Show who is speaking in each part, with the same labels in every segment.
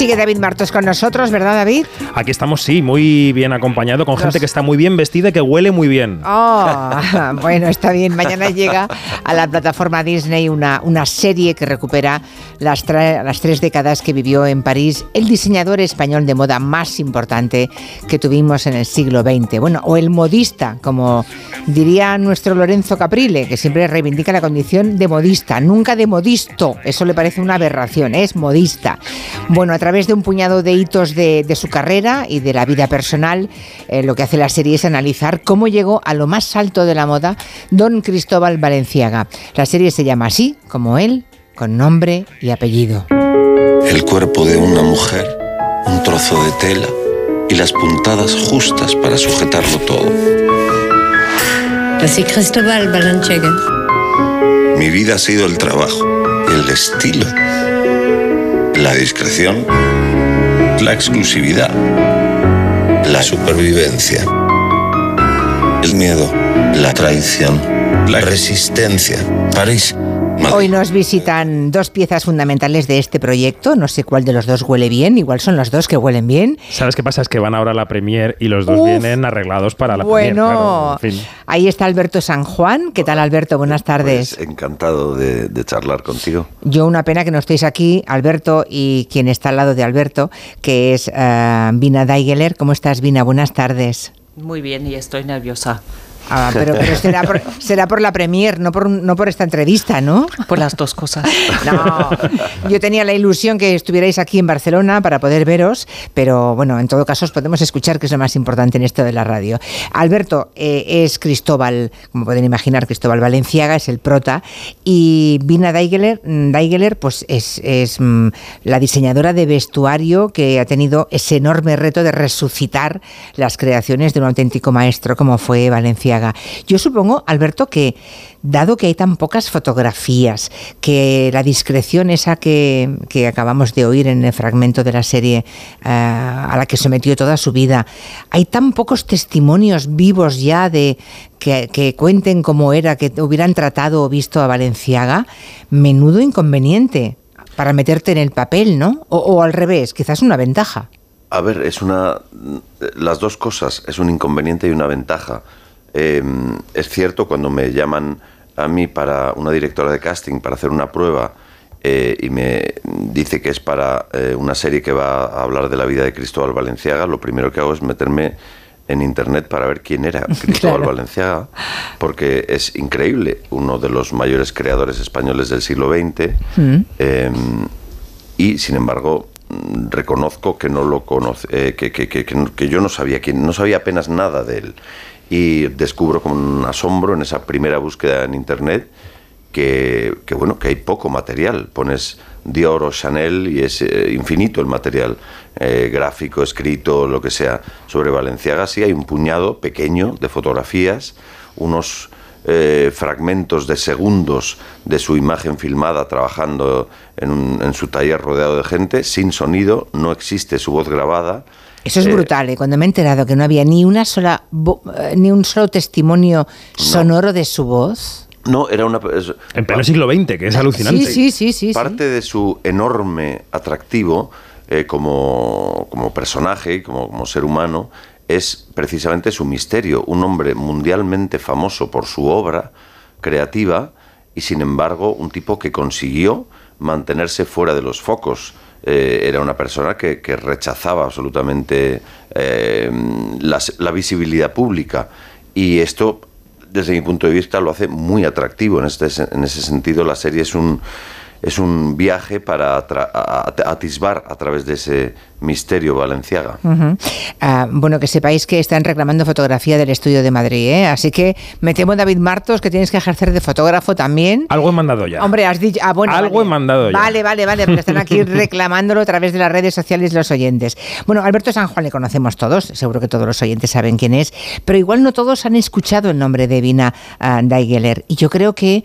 Speaker 1: Sigue David Martos con nosotros, ¿verdad, David?
Speaker 2: Aquí estamos, sí, muy bien acompañado, con gente que está muy bien vestida y que huele muy bien.
Speaker 1: Oh, bueno, está bien. Mañana llega a la plataforma Disney una, una serie que recupera las, las tres décadas que vivió en París el diseñador español de moda más importante que tuvimos en el siglo XX. Bueno, o el modista, como diría nuestro Lorenzo Caprile, que siempre reivindica la condición de modista, nunca de modisto. Eso le parece una aberración, es modista. Bueno, a través de un puñado de hitos de, su carrera y de la vida personal, eh, lo que hace la serie es analizar cómo llegó a lo más alto de la moda don Cristóbal Valenciaga. La serie se llama así, como él, con nombre y apellido.
Speaker 3: El cuerpo de una mujer, un trozo de tela y las puntadas justas para sujetarlo todo.
Speaker 4: Así Cristóbal Valenciaga.
Speaker 3: Mi vida ha sido el trabajo, el estilo la discreción, la exclusividad, la supervivencia, el miedo, la traición, la resistencia. París
Speaker 1: Hoy nos visitan dos piezas fundamentales de este proyecto. No sé cuál de los dos huele bien. Igual son los dos que huelen bien.
Speaker 2: ¿Sabes qué pasa? Es que van ahora a la premier y los dos vienen arreglados para la
Speaker 1: bueno, Bueno, ahí está Alberto San Juan. ¿Qué tal, Alberto? Buenas tardes.
Speaker 5: Pues encantado de, charlar contigo.
Speaker 1: Yo una pena que no estéis aquí, Alberto, y quien está al lado de Alberto, que es uh, Vina Daigeler. ¿Cómo estás, Vina? Buenas tardes.
Speaker 6: Muy bien y estoy nerviosa.
Speaker 1: Ah, pero, será, por, será por la premier, no por, no por esta entrevista, ¿no?
Speaker 6: Por las dos cosas.
Speaker 1: No, yo tenía la ilusión que estuvierais aquí en Barcelona para poder veros, pero bueno, en todo caso os podemos escuchar, que es lo más importante en esto de la radio. Alberto eh, es Cristóbal, como pueden imaginar, Cristóbal Valenciaga es el prota, y Vina Daigeler, pues es, es mm, la diseñadora de vestuario que ha tenido ese enorme reto de resucitar las creaciones de un auténtico maestro como fue Valenciaga. Yo supongo, Alberto, que dado que hay tan pocas fotografías, que la discreción esa que, acabamos de oír en el fragmento de la serie eh, a la que sometió toda su vida, hay tan pocos testimonios vivos ya de que, cuenten cómo era, que hubieran tratado o visto a Valenciaga, menudo inconveniente para meterte en el papel, ¿no? O, o al revés, quizás una ventaja.
Speaker 5: A ver, es una. Las dos cosas, es un inconveniente y una ventaja. Em, es cierto, cuando me llaman a mí para una directora de casting para hacer una prueba eh, y me dice que es para eh, una serie que va a hablar de la vida de Cristóbal Valenciaga, lo primero que hago es meterme en internet para ver quién era Cristóbal Valenciaga, porque es increíble, uno de los mayores creadores españoles del siglo XX, mm. em, y sin embargo reconozco que no lo conoce, eh, que, que, que, que, yo no sabía quién, no sabía apenas nada de él y descubro con un asombro en esa primera búsqueda en internet que, bueno que hay poco material. Pones Dior o Chanel y es eh, infinito el material eh, gráfico escrito lo que sea sobre Valenciaga. Sí hay un puñado pequeño de fotografías unos eh, fragmentos de segundos de su imagen filmada trabajando en, en su taller rodeado de gente sin sonido no existe su voz grabada
Speaker 1: eso es eh, brutal, ¿eh? cuando me he enterado que no había ni una sola eh, ni un solo testimonio sonoro de su voz.
Speaker 5: No, era una.
Speaker 2: en pleno siglo XX, que es alucinante.
Speaker 1: Sí, sí, sí.
Speaker 5: Parte de su enorme atractivo eh, como, como, personaje, como, como ser humano, es precisamente su misterio. Un hombre mundialmente famoso por su obra creativa y, sin embargo, un tipo que consiguió mantenerse fuera de los focos eh, era una persona que, rechazaba absolutamente eh, la, visibilidad pública. Y esto, desde mi punto de vista, lo hace muy atractivo. En, este, en ese sentido, la serie es un, es un viaje para atisbar a través de ese Misterio Valenciaga.
Speaker 1: Ah, bueno, que sepáis que están reclamando fotografía del estudio de Madrid, ¿eh? así que me temo, David Martos, que tienes que ejercer de fotógrafo también.
Speaker 2: Algo he mandado ya.
Speaker 1: Hombre, has dicho. Ah, bueno,
Speaker 2: Algo he mandado
Speaker 1: ya. Vale, vale, vale, pero están aquí reclamándolo a través de las redes sociales los oyentes. Bueno, Alberto San Juan le conocemos todos, seguro que todos los oyentes saben quién es, pero igual no todos han escuchado el nombre de Vina uh, Daigeler. Y yo creo que,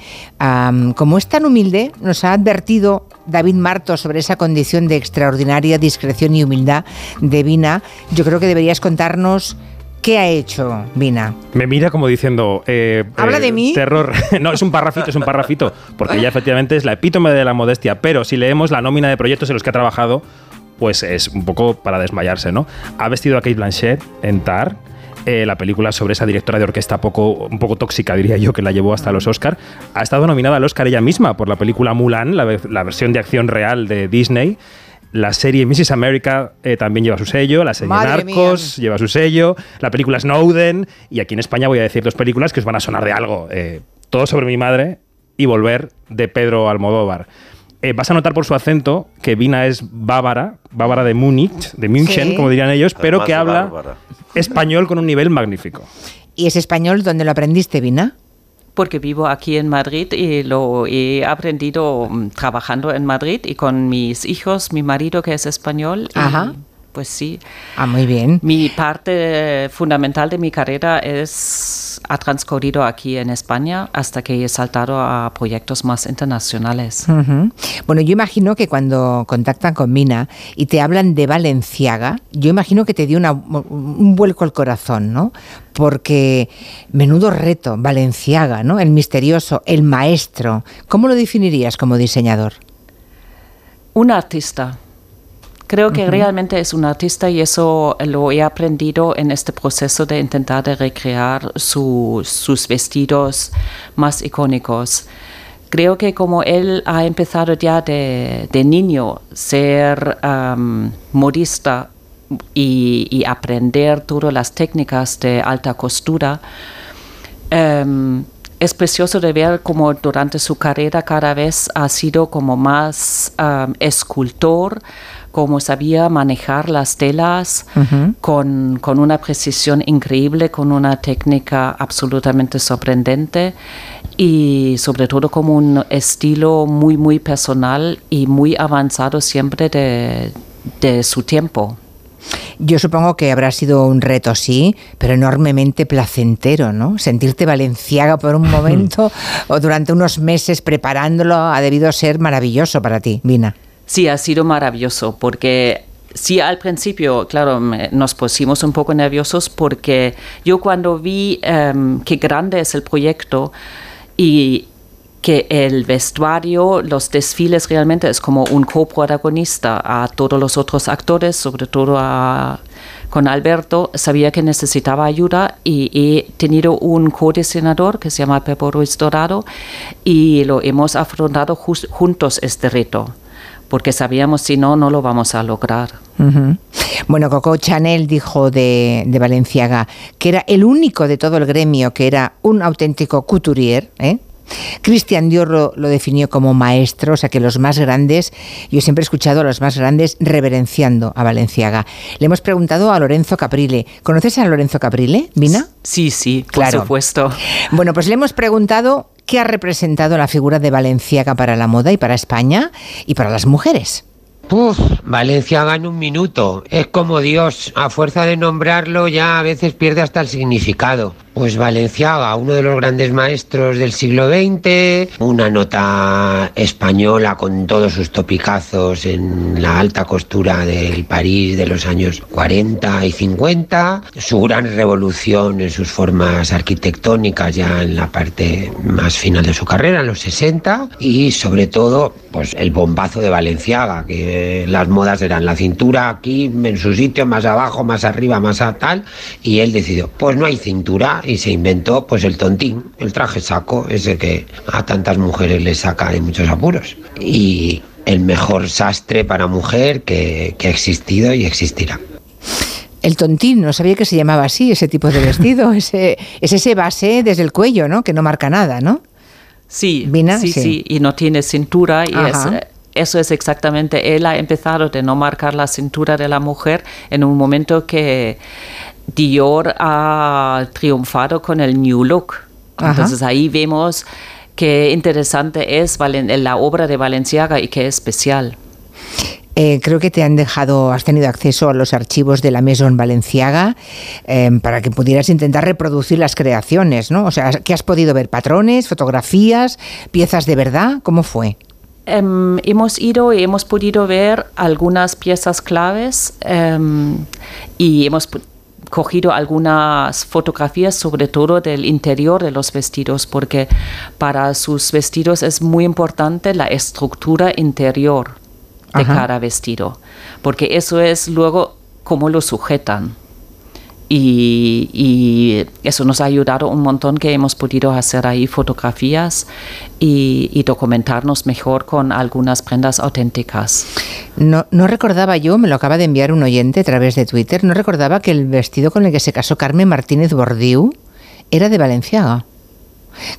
Speaker 1: como es tan humilde, nos ha advertido David Martos sobre esa condición de extraordinaria discreción y humildad de Vina, yo creo que deberías contarnos ¿Qué ha hecho Vina?
Speaker 2: Me mira como diciendo... eh,
Speaker 1: ¿Habla
Speaker 2: eh,
Speaker 1: de mí?
Speaker 2: Terror. no, es un parrafito, es un parrafito, porque ella efectivamente es la epítome de la modestia, pero si leemos la nómina de proyectos en los que ha trabajado, pues es un poco para desmayarse, ¿no? Ha vestido a Kate Blanchett en Tar, eh, la película sobre esa directora de orquesta poco, un poco tóxica, diría yo, que la llevó hasta los Oscar. Ha estado nominada al Oscar ella misma por la película Mulan, la, ve- la versión de acción real de Disney. La serie Mrs. America eh, también lleva su sello, la serie
Speaker 1: Madre
Speaker 2: Narcos lleva su sello, la película Snowden, y aquí en España voy a decir dos películas que os van a sonar de algo. eh, Todo sobre mi madre y Volver de Pedro Almodóvar. Eh, vas a notar por su acento que Vina es bávara, bávara de Múnich, de München,
Speaker 1: Sí.
Speaker 2: como dirían ellos, pero
Speaker 5: Además
Speaker 2: que habla
Speaker 5: bárbara.
Speaker 2: español con un nivel magnífico.
Speaker 1: ¿Y ese español dónde lo aprendiste, Vina?
Speaker 6: Porque vivo aquí en Madrid y lo he aprendido mm, trabajando en Madrid y con mis hijos, mi marido que es español. y,
Speaker 1: Ajá.
Speaker 6: Pues sí.
Speaker 1: Ah, muy bien.
Speaker 6: Mi parte fundamental de mi carrera es ha transcurrido aquí en España hasta que he saltado a proyectos más internacionales.
Speaker 1: Bueno, yo imagino que cuando contactan con Mina y te hablan de Valenciaga, yo imagino que te dio una- un vuelco al corazón, ¿no? Porque menudo reto, Valenciaga, ¿no? El misterioso, el maestro. ¿Cómo lo definirías como diseñador?
Speaker 6: Un artista. Creo que realmente es un artista y eso lo he aprendido en este proceso de intentar de recrear su- sus vestidos más icónicos. Creo que como él ha empezado ya de, de niño ser modista y, y aprender todas las técnicas de alta costura, Em, es precioso de ver como durante su carrera cada vez ha sido como más escultor, como sabía manejar las telas con, con una precisión increíble, con una técnica absolutamente sorprendente y sobre todo como un estilo muy, muy personal y muy avanzado siempre de, de su tiempo.
Speaker 1: Yo supongo que habrá sido un reto, sí, pero enormemente placentero, ¿no? Sentirte valenciaga por un momento o durante unos meses preparándolo ha debido ser maravilloso para ti, Vina.
Speaker 6: Sí, ha sido maravilloso porque sí al principio, claro, nos pusimos un poco nerviosos porque yo cuando vi em, qué grande es el proyecto y que el vestuario, los desfiles realmente es como un coprotagonista a todos los otros actores, sobre todo a, con Alberto, sabía que necesitaba ayuda y he tenido un codiseñador que se llama Pepo Ruiz Dorado y lo hemos afrontado juntos este reto, porque sabíamos si no, no lo vamos a lograr.
Speaker 1: Bueno, Coco Chanel dijo de, de Valenciaga que era el único de todo el gremio que era un auténtico couturier. ¿eh? Christian Dior lo, lo definió como maestro, o sea que los más grandes, yo siempre he escuchado a los más grandes reverenciando a Valenciaga. Le hemos preguntado a Lorenzo Caprile. ¿Conoces a Lorenzo Caprile, Vina?
Speaker 6: Sí, sí, por
Speaker 1: Claro.
Speaker 6: supuesto.
Speaker 1: Bueno, pues le hemos preguntado qué ha representado la figura de Valenciaga para la moda y para España y para las mujeres.
Speaker 7: Puf, Valenciaga en un minuto. Es como Dios. A fuerza de nombrarlo ya a veces pierde hasta el significado. Pues Valenciaga, uno de los grandes maestros del siglo XX, una nota española con todos sus topicazos en la alta costura del París de los años 40 y 50, su gran revolución en sus formas arquitectónicas ya en la parte más final de su carrera, en los 60, y sobre todo pues el bombazo de Valenciaga, que las modas eran la cintura aquí, en su sitio, más abajo, más arriba, más a tal, y él decidió, pues no hay cintura, y se inventó pues el tontín, el traje saco, ese que a tantas mujeres les saca de muchos apuros. Y el mejor sastre para mujer que, que ha existido y existirá.
Speaker 1: El tontín, no sabía que se llamaba así, ese tipo de vestido. ese, es ese base desde el cuello, ¿no? Que no marca nada, ¿no?
Speaker 6: Sí,
Speaker 1: Vina,
Speaker 6: sí,
Speaker 1: sí.
Speaker 6: sí, y no tiene cintura y es,
Speaker 1: Ajá.
Speaker 6: eso es exactamente, él ha empezado de no marcar la cintura de la mujer en un momento que Dior ha triunfado con el New Look.
Speaker 1: Ajá.
Speaker 6: Entonces ahí vemos qué interesante es la obra de Valenciaga y qué especial.
Speaker 1: Eh, creo que te han dejado, has tenido acceso a los archivos de la Maison Valenciaga eh, para que pudieras intentar reproducir las creaciones, ¿no? O sea, ¿qué has podido ver? ¿Patrones, fotografías, piezas de verdad? ¿Cómo fue?
Speaker 6: Em, hemos ido y hemos podido ver algunas piezas claves em, y hemos cogido algunas fotografías, sobre todo del interior de los vestidos, porque para sus vestidos es muy importante la estructura interior de
Speaker 1: Ajá.
Speaker 6: cada vestido, porque eso es luego cómo lo sujetan. Y, y eso nos ha ayudado un montón que hemos podido hacer ahí fotografías y, y documentarnos mejor con algunas prendas auténticas.
Speaker 1: No, no recordaba yo, me lo acaba de enviar un oyente a través de Twitter, no recordaba que el vestido con el que se casó Carmen Martínez Bordiú era de Valenciaga.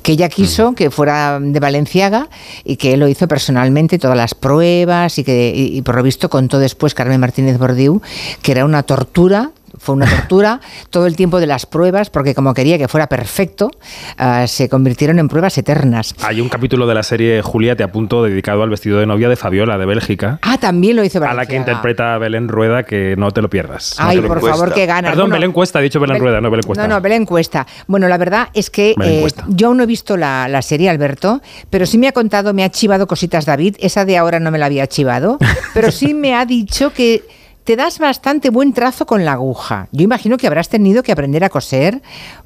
Speaker 1: Que ella quiso que fuera de Valenciaga y que él lo hizo personalmente, todas las pruebas y que y, y por lo visto contó después Carmen Martínez Bordiú que era una tortura fue una tortura todo el tiempo de las pruebas, porque como quería que fuera perfecto, ah, se convirtieron en pruebas eternas.
Speaker 2: Hay un capítulo de la serie Julia, te apunto, dedicado al vestido de novia de Fabiola, de Bélgica,
Speaker 1: Ah, también lo hizo
Speaker 2: a la que interpreta a Belén Rueda, que no te lo pierdas.
Speaker 1: Ay, por favor, que gana.
Speaker 2: Perdón, Belén Cuesta, he dicho Belén Rueda, no Belén Cuesta.
Speaker 1: No, no, Belén Cuesta. Bueno, la verdad es que eh, yo aún no he visto la, la serie, Alberto, pero sí me ha contado, me ha chivado cositas David. Esa de ahora no me la había chivado, pero sí me ha dicho que te das bastante buen trazo con la aguja. Yo imagino que habrás tenido que aprender a coser,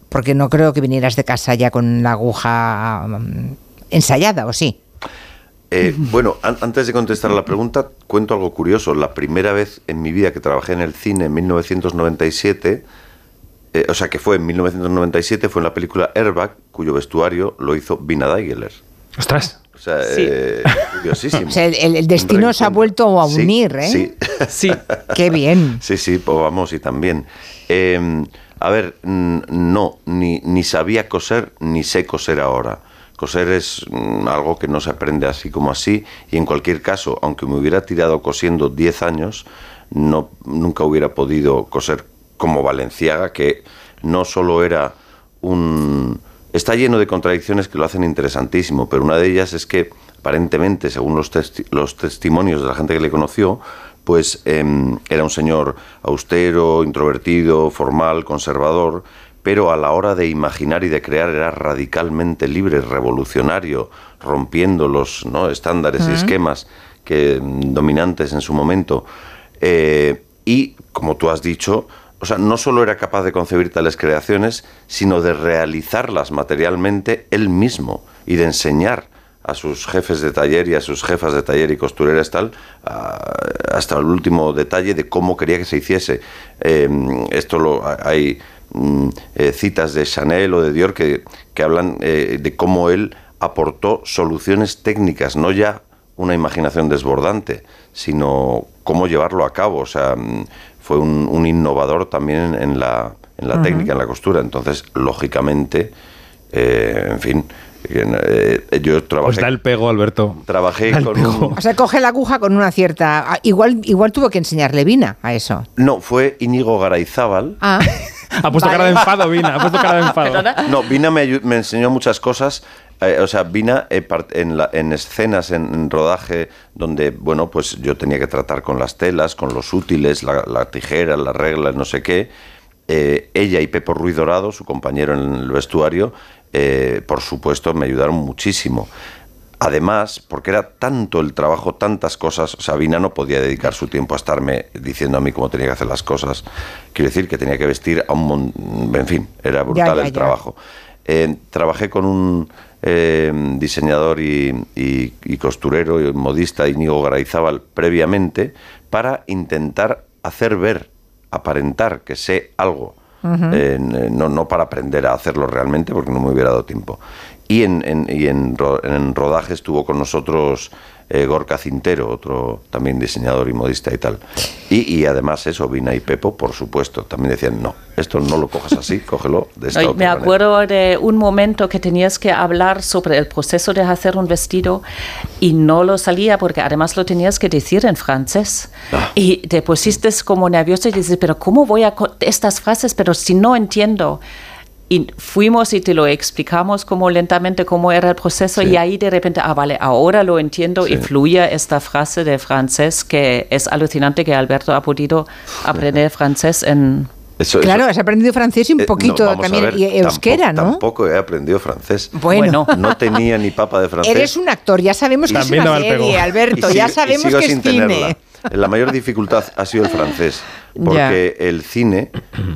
Speaker 1: porque no creo que vinieras de casa ya con la aguja mm, ensayada, ¿o sí?
Speaker 5: Eh, bueno, an- antes de contestar a la pregunta, cuento algo curioso. La primera vez en mi vida que trabajé en el cine en 1997, eh, o sea que fue en 1997, fue en la película Airbag, cuyo vestuario lo hizo Vina Daigeler.
Speaker 2: Ostras.
Speaker 5: O sea,
Speaker 6: Sí.
Speaker 5: eh, curiosísimo.
Speaker 1: O sea, el- destino
Speaker 5: Un
Speaker 1: os ha vuelto a
Speaker 5: Sí,
Speaker 1: unir, ¿eh?
Speaker 5: Sí,
Speaker 6: Sí.
Speaker 1: Qué bien.
Speaker 5: sí, sí, pues vamos, y también. Eh, a ver, no, ni, ni sabía coser, ni sé coser ahora. Coser es mm, algo que no se aprende así como así, y en cualquier caso, aunque me hubiera tirado cosiendo 10 años, no, nunca hubiera podido coser como Valenciaga, que no solo era un... Está lleno de contradicciones que lo hacen interesantísimo, pero una de ellas es que aparentemente, según los, testi- los testimonios de la gente que le conoció, pues em, era un señor austero, introvertido, formal, conservador, pero a la hora de imaginar y de crear era radicalmente libre, revolucionario, rompiendo los ¿no? estándares y esquemas que, mm, dominantes en su momento. Eh, y, como tú has dicho, o sea, no solo era capaz de concebir tales creaciones, sino de realizarlas materialmente él mismo y de enseñar a sus jefes de taller y a sus jefas de taller y costureras tal, hasta el último detalle de cómo quería que se hiciese. Eh, esto lo hay mm, eh, citas de Chanel o de Dior que, que hablan eh, de cómo él aportó soluciones técnicas, no ya una imaginación desbordante, sino cómo llevarlo a cabo. O sea, mm, fue un, un innovador también en, en la, en la técnica, en la costura. Entonces, lógicamente, eh, en fin, eh, yo trabajé,
Speaker 2: da el pego, Alberto.
Speaker 5: trabajé con
Speaker 2: pego.
Speaker 5: un...
Speaker 1: O sea, coge la aguja con una cierta... ah, Igual, igual tuvo que enseñarle Vina a eso.
Speaker 5: No, fue Íñigo Garayzábal.
Speaker 1: Ah,
Speaker 2: Ha puesto
Speaker 1: Vale.
Speaker 2: cara de enfado, Vina. Ha puesto cara de enfado.
Speaker 5: No, Vina me, me enseñó muchas cosas. eh, o sea, Vina eh, en, la- en escenas, en, en rodaje, donde, bueno, pues yo tenía que tratar con las telas, con los útiles, la, la tijera, las reglas, no sé qué. eh, ella y Pepo Ruiz Dorado, su compañero en el vestuario, eh, por supuesto, me ayudaron muchísimo. Además, porque era tanto el trabajo, tantas cosas, Sabina no podía dedicar su tiempo a estarme diciendo a mí cómo tenía que hacer las cosas. Quiero decir que tenía que vestir a un mon- En fin, era brutal
Speaker 1: ya,
Speaker 5: el
Speaker 1: ya.
Speaker 5: trabajo. Eh, trabajé con un eh, diseñador y, y- y costurero y modista, Íñigo Garayzábal, previamente, para intentar hacer ver, aparentar que sé algo. Eh, no, no para aprender a hacerlo realmente, porque no me hubiera dado tiempo. Y en, y en, en rodaje estuvo con nosotros eh, Gorka Cintero, otro también diseñador y modista y tal. Y, y además eso, Vina y Pepo, por supuesto, también decían, no, esto no lo cojas así, cógelo de esta
Speaker 6: Ay,
Speaker 5: otra
Speaker 6: me
Speaker 5: manera".
Speaker 6: acuerdo de un momento que tenías que hablar sobre el proceso de hacer un vestido y no lo salía porque además lo tenías que decir en francés.
Speaker 5: Ah.
Speaker 6: Y te pusiste como nervioso y dices, pero ¿cómo voy a estas frases? Pero si no entiendo. Y fuimos y te lo explicamos como lentamente cómo era el proceso
Speaker 5: Sí.
Speaker 6: y ahí de repente, ah, vale, ahora lo entiendo y
Speaker 5: Sí.
Speaker 6: fluye esta frase de francés que es alucinante que Alberto ha podido aprender francés en
Speaker 5: Eso-
Speaker 1: claro,
Speaker 5: eso-
Speaker 1: has aprendido francés y un
Speaker 5: Eh, no,
Speaker 1: poquito
Speaker 5: vamos a
Speaker 1: también
Speaker 5: ver,
Speaker 1: y euskera,
Speaker 5: tampoco,
Speaker 1: ¿no?
Speaker 5: Tampoco he aprendido francés.
Speaker 1: Bueno.
Speaker 5: No tenía ni papa de francés.
Speaker 1: Eres un actor, ya sabemos que
Speaker 2: También
Speaker 1: es una serie, Alberto,
Speaker 5: Y
Speaker 1: ya
Speaker 5: sigo- y
Speaker 1: sabemos
Speaker 5: sigo
Speaker 1: que es cine.
Speaker 5: tenerla. La mayor dificultad ha sido el francés, porque el cine,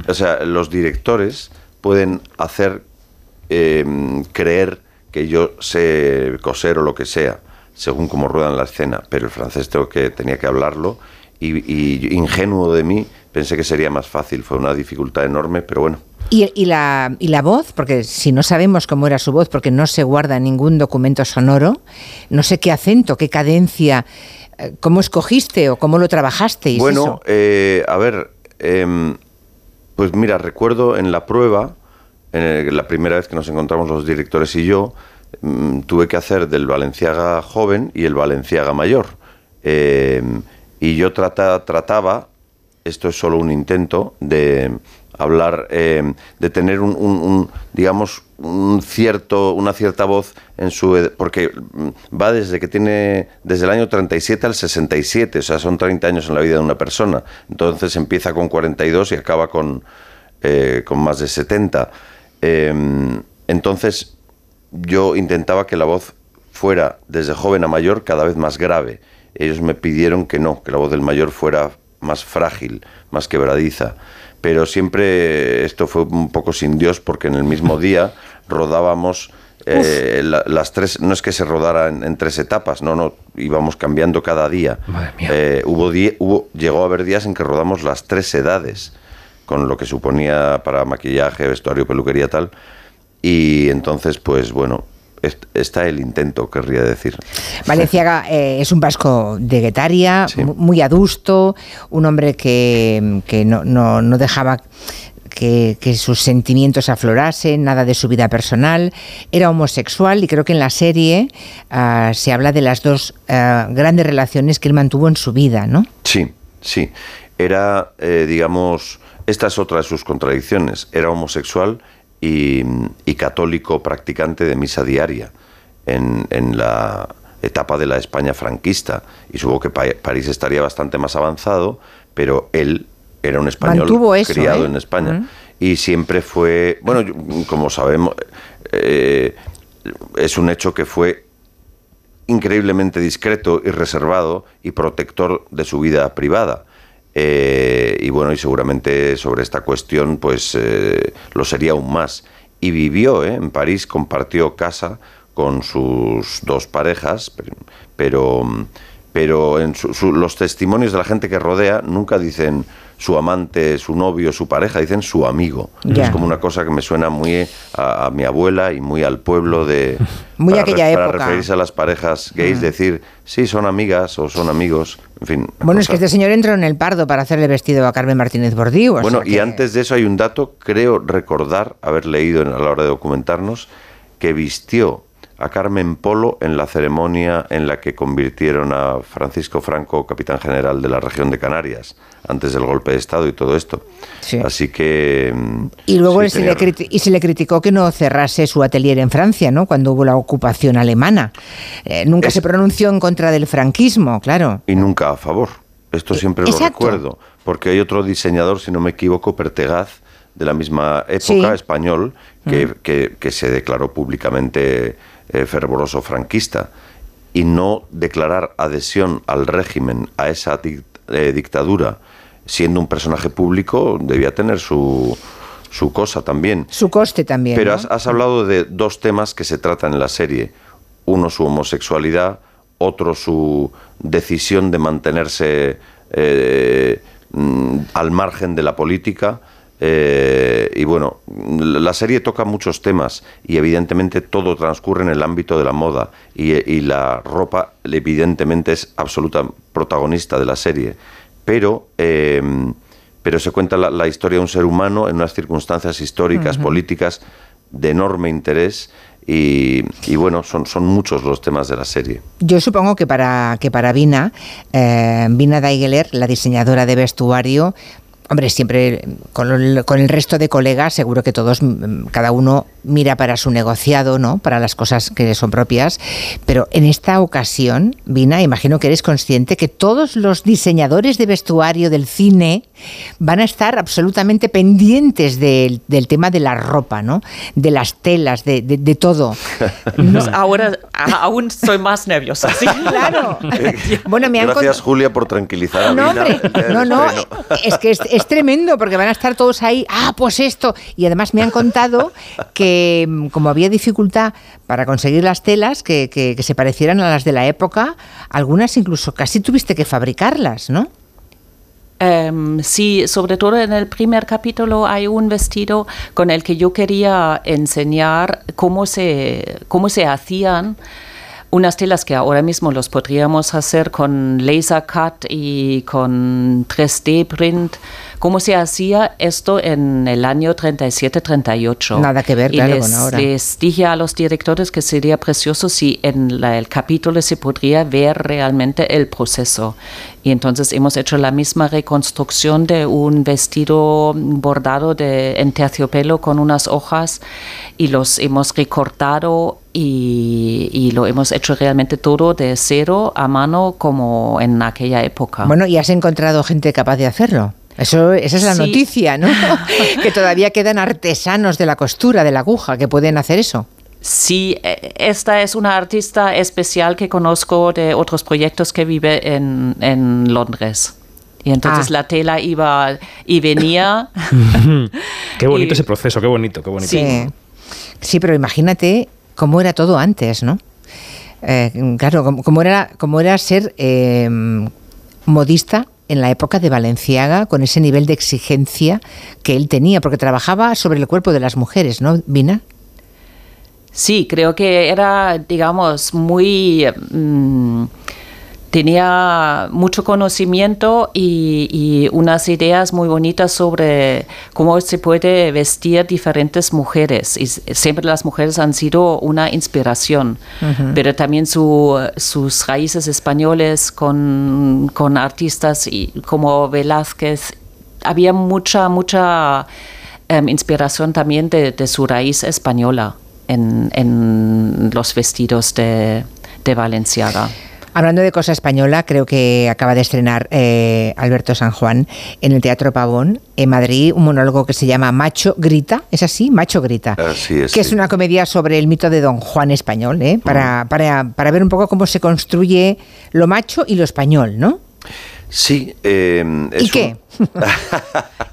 Speaker 5: o sea, los directores pueden hacer eh, creer que yo sé coser o lo que sea, según cómo ruedan la escena, pero el francés tengo que, tenía que hablarlo y, y ingenuo de mí pensé que sería más fácil, fue una dificultad enorme, pero bueno.
Speaker 1: ¿Y, y la, y la voz, porque si no sabemos cómo era su voz, porque no se guarda ningún documento sonoro, no sé qué acento, qué cadencia, eh, cómo escogiste o cómo lo trabajasteis.
Speaker 5: Bueno,
Speaker 1: eso?
Speaker 5: eh, a ver, em, pues mira, recuerdo en la prueba, en la primera vez que nos encontramos los directores y yo, mm, tuve que hacer del Valenciaga joven y el Valenciaga mayor. Em, y yo trata- trataba, esto es solo un intento, de hablar, em, de tener un, digamos, un cierto, una cierta voz en su... Porque mm, va desde que tiene, desde el año 37 al 67, o sea, son 30 años en la vida de una persona. Entonces empieza con 42 y acaba con, eh, con más de 70. Em, entonces yo intentaba que la voz fuera desde joven a mayor cada vez más grave. Ellos me pidieron que no, que la voz del mayor fuera más frágil, más quebradiza. Pero siempre esto fue un poco sin Dios porque en el mismo día rodábamos eh, la- las tres, no es que se rodara en, en tres etapas, no, no, íbamos cambiando cada día. Eh, hubo, die- hubo, llegó a haber días en que rodamos las tres edades, con lo que suponía para maquillaje, vestuario, peluquería, tal. Y entonces, pues bueno, está el intento, querría decir.
Speaker 1: Valenciaga eh, es un vasco de Guetaria,
Speaker 5: Sí.
Speaker 1: muy adusto, un hombre que, que no, no- no dejaba que, que sus sentimientos aflorasen, nada de su vida personal. Era homosexual y creo que en la serie ah, se habla de las dos ah, grandes relaciones que él mantuvo en su vida, ¿no?
Speaker 5: Sí, sí. Era, eh, digamos, esta es otra de sus contradicciones. Era homosexual y, y católico practicante de misa diaria en, en la etapa de la España franquista. Y supongo que Pa- París estaría bastante más avanzado, pero él era un español
Speaker 1: eso,
Speaker 5: criado
Speaker 1: ¿eh?
Speaker 5: en España.
Speaker 1: Mm.
Speaker 5: Y siempre fue, bueno, yo- como sabemos, eh, es un hecho que fue increíblemente discreto y reservado y protector de su vida privada. Eh, y bueno, y seguramente sobre esta cuestión, pues eh, lo sería aún más. Y vivió ¿eh? en París, compartió casa con sus dos parejas, pero, pero en su- su- los testimonios de la gente que rodea nunca dicen su amante, su novio, su pareja, dicen su amigo. Es como una cosa que me suena muy a, a mi abuela y muy al pueblo de...
Speaker 1: Muy
Speaker 5: para
Speaker 1: aquella época.
Speaker 5: referirse a las parejas gays, decir, sí, son amigas o son amigos, en fin. una
Speaker 1: Bueno, es que este señor entró en el Pardo para hacerle vestido a Carmen Martínez Bordiú. o
Speaker 5: Bueno, y antes de eso hay un dato, creo recordar, haber leído en- a la hora de documentarnos, que vistió a Carmen Polo en la ceremonia en la que convirtieron a Francisco Franco capitán general de la región de Canarias, antes del golpe de Estado y todo esto.
Speaker 1: Sí.
Speaker 5: Así que... mm,
Speaker 1: Y luego
Speaker 5: sí,
Speaker 1: se
Speaker 5: tenía
Speaker 1: le y se le criticó que no cerrase su atelier en Francia, ¿no? Cuando hubo la ocupación alemana. Eh, nunca
Speaker 5: Es-
Speaker 1: se pronunció en contra del franquismo, claro.
Speaker 5: y nunca a favor. Esto siempre lo recuerdo, porque hay otro diseñador, si no me equivoco, Pertegaz, de la misma época,
Speaker 1: Sí.
Speaker 5: español, que, que- que se declaró públicamente eh, fervoroso franquista. Y no declarar adhesión al régimen, a esa eh, dictadura, siendo un personaje público, debía tener su, su cosa también.
Speaker 1: Su coste también.
Speaker 5: Pero
Speaker 1: ¿no?
Speaker 5: has, has hablado de dos temas que se tratan en la serie. Uno su homosexualidad, otro su decisión de mantenerse eh, mm, al margen de la política. Eh, y bueno, la serie toca muchos temas y evidentemente todo transcurre en el ámbito de la moda y, y la ropa evidentemente es absoluta protagonista de la serie. Pero eh, pero se cuenta la, la historia de un ser humano en unas circunstancias históricas, políticas de enorme interés y, y bueno, son, son muchos los temas de la serie.
Speaker 1: Yo supongo que para, que para Vina, eh, Vina Daigeler, la diseñadora de vestuario, Hombre, siempre con el, con el resto de colegas, seguro que todos, mm, cada uno mira para su negociado, ¿no? Para las cosas que son propias. Pero en esta ocasión, Vina, imagino que eres consciente que todos los diseñadores de vestuario del cine van a estar absolutamente pendientes del, del tema de la ropa, ¿no? De las telas, de, de- de todo.
Speaker 6: Ahora aún soy más nerviosa. sí.
Speaker 1: Claro. Bueno, me han
Speaker 5: Gracias, Julia, por tranquilizar a
Speaker 1: No,
Speaker 5: Mina
Speaker 1: hombre, no, no, es que es, es tremendo porque van a estar todos ahí, ah, pues esto. Y además me han contado que mm, como había dificultad para conseguir las telas que, que- que se parecieran a las de la época, algunas incluso casi tuviste que fabricarlas, ¿no?
Speaker 6: Em, sí, sobre todo en el primer capítulo hay un vestido con el que yo quería enseñar cómo se, cómo se hacían unas telas que ahora mismo los podríamos hacer con laser cut y con 3D print. ¿Cómo se hacía esto en el año 37-38?
Speaker 1: Nada que ver,
Speaker 6: Y
Speaker 1: claro,
Speaker 6: les,
Speaker 1: con ahora.
Speaker 6: les dije a los directores que sería precioso si en la- el capítulo se podría ver realmente el proceso. Y entonces hemos hecho la misma reconstrucción de un vestido bordado de, en terciopelo con unas hojas y los hemos recortado y, y lo hemos hecho realmente todo de cero a mano como en aquella época.
Speaker 1: Bueno, y has encontrado gente capaz de hacerlo. Eso, esa es la
Speaker 6: Sí.
Speaker 1: noticia, ¿no? que todavía quedan artesanos de la costura, de la aguja, que pueden hacer eso.
Speaker 6: Sí, eh, esta es una artista especial que conozco de otros proyectos que vive en, en Londres. Y entonces
Speaker 1: Ah.
Speaker 6: la tela iba y venía.
Speaker 2: Qué bonito
Speaker 6: Y-
Speaker 2: ese proceso, qué bonito, qué bonito.
Speaker 1: Sí. Sí, pero imagínate cómo era todo antes, ¿no? Eh, claro, cómo, cómo era, cómo era ser eh, modista en la época de Valenciaga, con ese nivel de exigencia que él tenía, porque trabajaba sobre el cuerpo de las mujeres, ¿no, Vina?
Speaker 6: Sí, creo que era, digamos, muy... mm, tenía mucho conocimiento y, y unas ideas muy bonitas sobre cómo se puede vestir diferentes mujeres. Y siempre las mujeres han sido una inspiración, pero también su- sus raíces españoles con, con artistas y, como Velázquez. Había mucha, mucha em, inspiración también de, de su raíz española en, en los vestidos de, de Valenciaga.
Speaker 1: Hablando de cosa española, creo que acaba de estrenar eh, Alberto San Juan en el Teatro Pavón, en Madrid, un monólogo que se llama Macho Grita, ¿es así? Macho Grita.
Speaker 5: Así es,
Speaker 1: Que es una comedia sobre el mito de Don Juan español, ¿eh? para, para, para ver un poco cómo se construye lo macho y lo español, ¿no?
Speaker 5: Sí. eh, es
Speaker 1: ¿Y
Speaker 5: un-
Speaker 1: qué?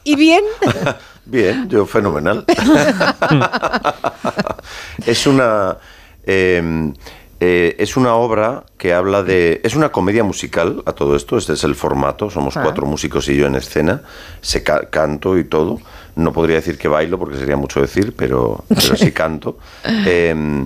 Speaker 1: ¿Y bien?
Speaker 5: Bien, yo fenomenal. es una eh, eh, es una obra que habla de es una comedia musical a todo esto. Este es el formato. Somos
Speaker 1: Ah.
Speaker 5: cuatro músicos y yo en escena. Se ca- canto y todo. No podría decir que bailo porque sería mucho decir, pero pero sí canto. Eh,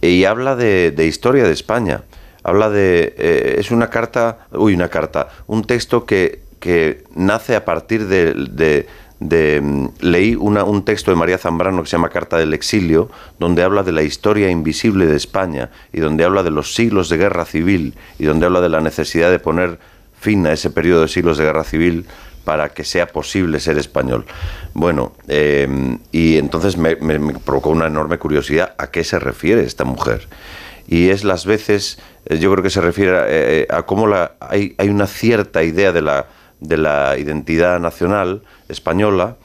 Speaker 5: y habla de, de historia de España. Habla de. eh, es una carta. Uy, una carta. Un texto que, que nace a partir de. de- de, mm, leí una- un texto de María Zambrano que se llama Carta del Exilio, donde habla de la historia invisible de España y donde habla de los siglos de guerra civil y donde habla de la necesidad de poner fin a ese periodo de siglos de guerra civil para que sea posible ser español. Bueno, eh, y entonces me, provocó una enorme curiosidad a qué se refiere esta mujer. Y es las veces, eh, yo creo que se refiere a, eh, cómo la, hay, hay una cierta idea de la, de la identidad nacional española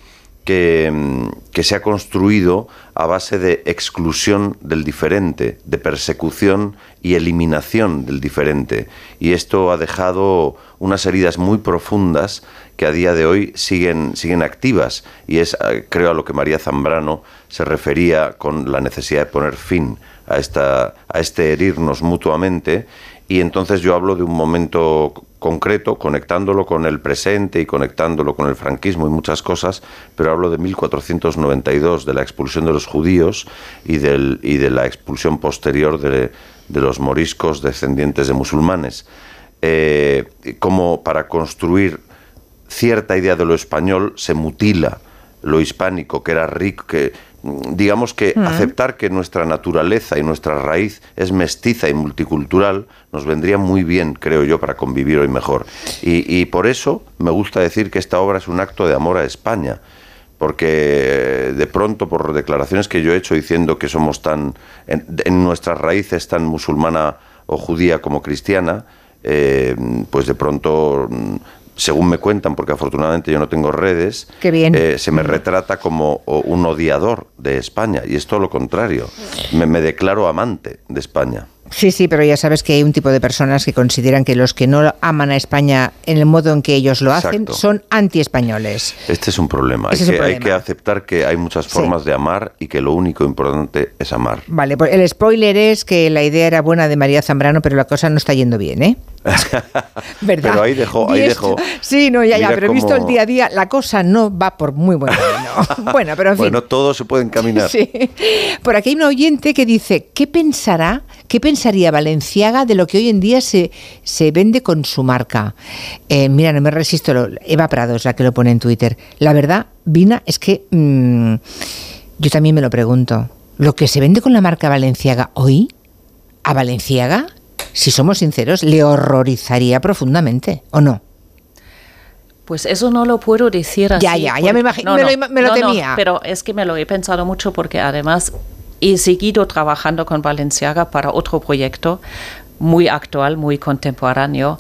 Speaker 5: que, mm, que se ha construido a base de exclusión del diferente, de persecución y eliminación del diferente. Y esto ha dejado unas heridas muy profundas que a día de hoy siguen, siguen activas. Y es, eh, creo, a lo que María Zambrano se refería con la necesidad de poner fin a, esta, a este herirnos mutuamente. Y entonces yo hablo de un momento concreto, conectándolo con el presente y conectándolo con el franquismo y muchas cosas, pero hablo de 1492, de la expulsión de los judíos y, del, y de la expulsión posterior de, de los moriscos descendientes de musulmanes. Eh, como para construir cierta idea de lo español se mutila lo hispánico, que era rico, que mm, digamos que aceptar que nuestra naturaleza y nuestra raíz es mestiza y multicultural nos vendría muy bien, creo yo, para convivir hoy mejor. Y, y por eso me gusta decir que esta obra es un acto de amor a España porque de pronto por declaraciones que yo he hecho diciendo que somos tan en, en nuestras raíces tan musulmana o judía como cristiana, eh, pues de pronto mm, según me cuentan, porque afortunadamente yo no tengo redes,
Speaker 1: bien.
Speaker 5: eh, se me retrata como un odiador de España. Y es todo lo contrario. Me, me declaro amante de España.
Speaker 1: Sí, sí, pero ya sabes que hay un tipo de personas que consideran que los que no aman a España en el modo en que ellos lo hacen
Speaker 5: Exacto.
Speaker 1: son anti-españoles.
Speaker 5: Este es un problema. Hay
Speaker 1: es
Speaker 5: que, hay
Speaker 1: problema.
Speaker 5: que aceptar que hay muchas
Speaker 1: Sí.
Speaker 5: formas de amar y que lo único importante es amar.
Speaker 1: Vale, pues el spoiler es que la idea era buena de María Zambrano, pero la cosa no está yendo bien, ¿eh? ¿Verdad?
Speaker 5: Pero ahí dejó, ahí dejó.
Speaker 1: Sí, no, ya, ya, pero visto el
Speaker 5: cómo-
Speaker 1: día a día, la cosa no va por muy buen camino. bueno, pero en fin.
Speaker 5: Bueno, todo se puede encaminar.
Speaker 1: Sí. Por aquí hay un oyente que dice, ¿qué pensará, qué pensaría Valenciaga de lo que hoy en día se, se vende con su marca? Eh, mira, no me resisto, lo- Eva Prado es la que lo pone en Twitter. La verdad, Vina, es que mm, yo también me lo pregunto. ¿Lo que se vende con la marca Valenciaga hoy, a Valenciaga, si somos sinceros, le horrorizaría profundamente, ¿o no?
Speaker 6: Pues eso no lo puedo decir así.
Speaker 1: Ya, ya, ya me
Speaker 6: porque-
Speaker 1: imagi- me lo me lo temía.
Speaker 6: pero es que me lo he pensado mucho porque además he seguido trabajando con Valenciaga para otro proyecto muy actual, muy contemporáneo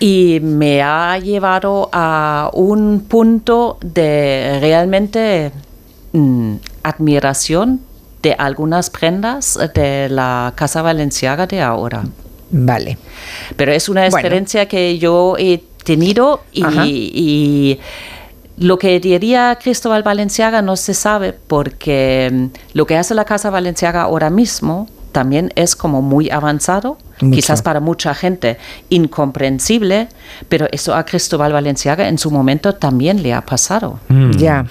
Speaker 6: y me ha llevado a un punto de realmente mm, admiración de algunas prendas de la Casa Valenciaga de ahora.
Speaker 1: Vale.
Speaker 6: Pero es una
Speaker 1: Bueno.
Speaker 6: experiencia que yo he tenido y lo que diría Cristóbal Valenciaga no se sabe porque mm, lo que hace la Casa Valenciaga ahora mismo también es como muy avanzado,
Speaker 1: Mucho.
Speaker 6: quizás para mucha gente incomprensible, pero eso a Cristóbal Valenciaga en su momento también le ha pasado.
Speaker 2: Mm.
Speaker 1: Ya.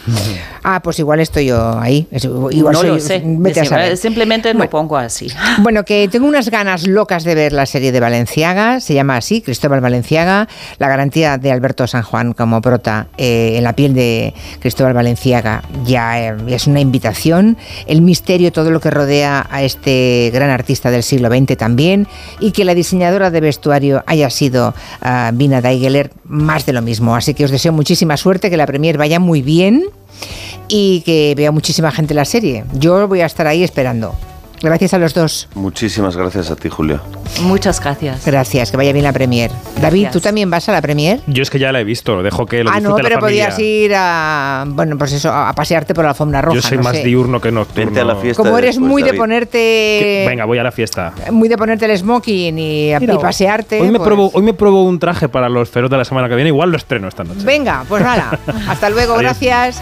Speaker 1: Ah, pues igual estoy yo ahí. Igual
Speaker 6: no
Speaker 1: soy-
Speaker 6: lo sé,
Speaker 1: Vete a saber.
Speaker 6: simplemente lo
Speaker 1: Bueno.
Speaker 6: pongo así.
Speaker 1: Bueno, que tengo unas ganas locas de ver la serie de Valenciaga, se llama así, Cristóbal Valenciaga, la garantía de Alberto San Juan como prota eh, en la piel de Cristóbal Valenciaga ya eh, es una invitación, el misterio, todo lo que rodea a este gran artista del siglo XX también, y que la diseñadora de vestuario haya sido ah, Vina Daigeler, más de lo mismo. Así que os deseo muchísima suerte, que la premier vaya muy bien y que vea muchísima gente la serie. Yo voy a estar ahí esperando. Gracias a los dos.
Speaker 5: Muchísimas gracias a ti, Julio.
Speaker 6: Muchas gracias.
Speaker 1: Gracias, que vaya bien la premier. David. ¿tú también vas a la premier?
Speaker 2: Yo es que ya la he visto, dejo que lo
Speaker 1: Ah, no,
Speaker 2: la
Speaker 1: pero
Speaker 2: familia.
Speaker 1: podías ir a, bueno, pues eso, a pasearte por la alfombra roja.
Speaker 2: Yo soy
Speaker 1: no
Speaker 2: más
Speaker 1: sé.
Speaker 2: diurno que nocturno.
Speaker 5: Vente a la fiesta.
Speaker 1: Como eres
Speaker 5: después,
Speaker 1: muy de ponerte,
Speaker 2: Venga, voy a la fiesta.
Speaker 1: muy de ponerte el smoking y, y
Speaker 2: Mira,
Speaker 1: pasearte.
Speaker 2: Hoy me,
Speaker 1: pues-
Speaker 2: hoy me pruebo un traje para los feros de la semana que viene. Igual lo estreno esta noche.
Speaker 1: Venga, pues nada. Hasta luego,
Speaker 2: Adiós.
Speaker 1: gracias. Adiós.